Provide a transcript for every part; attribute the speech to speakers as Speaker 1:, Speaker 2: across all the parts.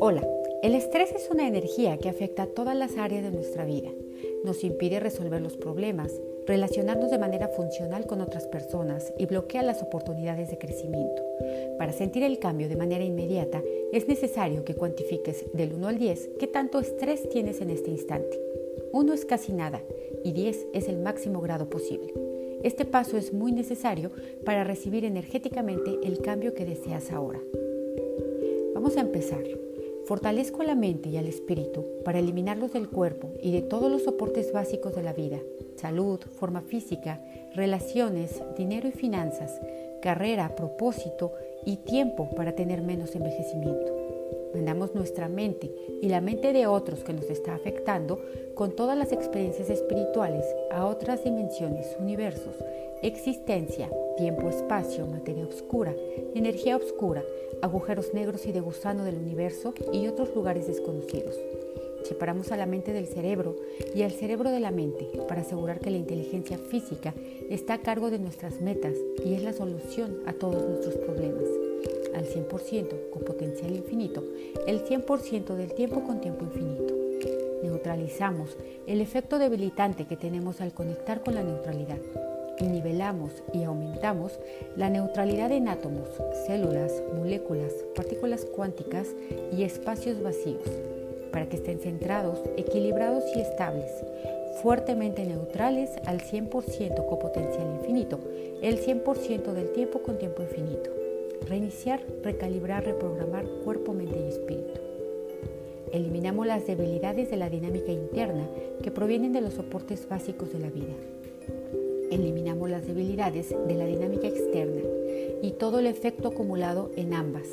Speaker 1: Hola, el estrés es una energía que afecta a todas las áreas de nuestra vida. Nos impide resolver los problemas, relacionarnos de manera funcional con otras personas y bloquea las oportunidades de crecimiento. Para sentir el cambio de manera inmediata, es necesario que cuantifiques del 1 al 10 qué tanto estrés tienes en este instante. 1 es casi nada y 10 es el máximo grado posible. Este paso es muy necesario para recibir energéticamente el cambio que deseas ahora. Vamos a empezar. Fortalezco la mente y al espíritu para eliminarlos del cuerpo y de todos los soportes básicos de la vida, salud, forma física, relaciones, dinero y finanzas, carrera, propósito y tiempo para tener menos envejecimiento. Mandamos nuestra mente y la mente de otros que nos está afectando con todas las experiencias espirituales a otras dimensiones, universos, existencia, tiempo, espacio, materia oscura, energía oscura, agujeros negros y de gusano del universo y otros lugares desconocidos. Separamos a la mente del cerebro y al cerebro de la mente para asegurar que la inteligencia física está a cargo de nuestras metas y es la solución a todos nuestros problemas. Al 100% con potencial infinito, el 100% del tiempo con tiempo infinito. Neutralizamos el efecto debilitante que tenemos al conectar con la neutralidad nivelamos y aumentamos la neutralidad en átomos, células, moléculas, partículas cuánticas y espacios vacíos, para que estén centrados, equilibrados y estables, fuertemente neutrales al 100% con potencial infinito, el 100% del tiempo con tiempo infinito. Reiniciar, recalibrar, reprogramar cuerpo, mente y espíritu. Eliminamos las debilidades de la dinámica interna que provienen de los soportes básicos de la vida eliminamos las debilidades de la dinámica externa y todo el efecto acumulado en ambas,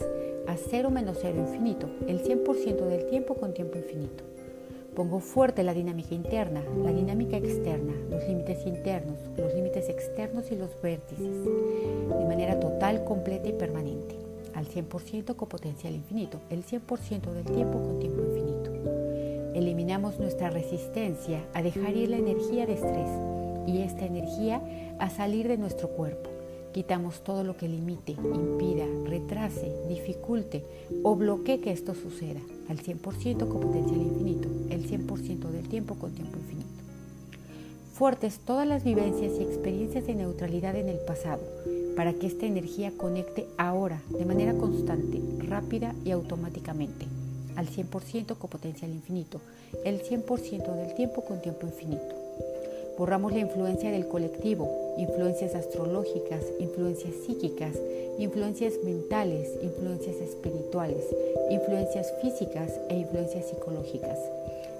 Speaker 1: a cero menos cero infinito, el 100% del tiempo con tiempo infinito. Pongo fuerte la dinámica interna, la dinámica externa, los internos, los límites externos y los vértices, de manera total, completa y permanente, al 100% con potencial infinito, el 100% del tiempo con tiempo infinito. Eliminamos nuestra resistencia a dejar ir la energía de estrés y esta energía a salir de nuestro cuerpo. Quitamos todo lo que limite, impida, retrase, dificulte o bloquee que esto suceda al 100% con potencial infinito, el 100% del tiempo con tiempo infinito. Fuertes todas las vivencias y experiencias de neutralidad en el pasado para que esta energía conecte ahora de manera constante, rápida y automáticamente al 100% con potencial infinito, el 100% del tiempo con tiempo infinito. Borramos la influencia del colectivo, influencias astrológicas, influencias psíquicas, influencias mentales, influencias espirituales, influencias físicas e influencias psicológicas.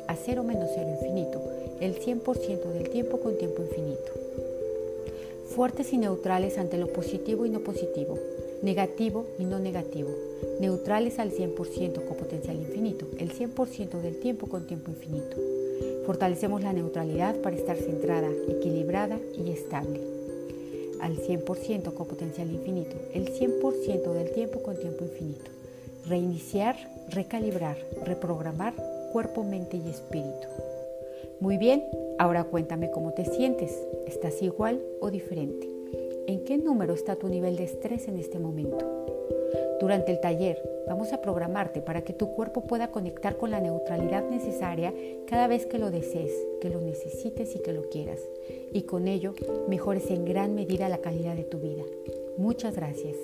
Speaker 1: A cero menos cero infinito, el 100% del tiempo con tiempo infinito. Fuertes y neutrales ante lo positivo y no positivo, negativo y no negativo, neutrales al 100% con potencial infinito, el 100% del tiempo con tiempo infinito Fortalecemos la neutralidad para estar centrada, equilibrada y estable. Al 100% con potencial infinito, el 100% del tiempo con tiempo infinito. Reiniciar, recalibrar, reprogramar cuerpo, mente y espíritu. Muy bien, ahora cuéntame cómo te sientes. ¿Estás igual o diferente? ¿En qué número está tu nivel de estrés en este momento? Durante el taller vamos a programarte para que tu cuerpo pueda conectar con la neutralidad necesaria cada vez que lo desees, que lo necesites y que lo quieras. Y con ello mejores en gran medida la calidad de tu vida. Muchas gracias.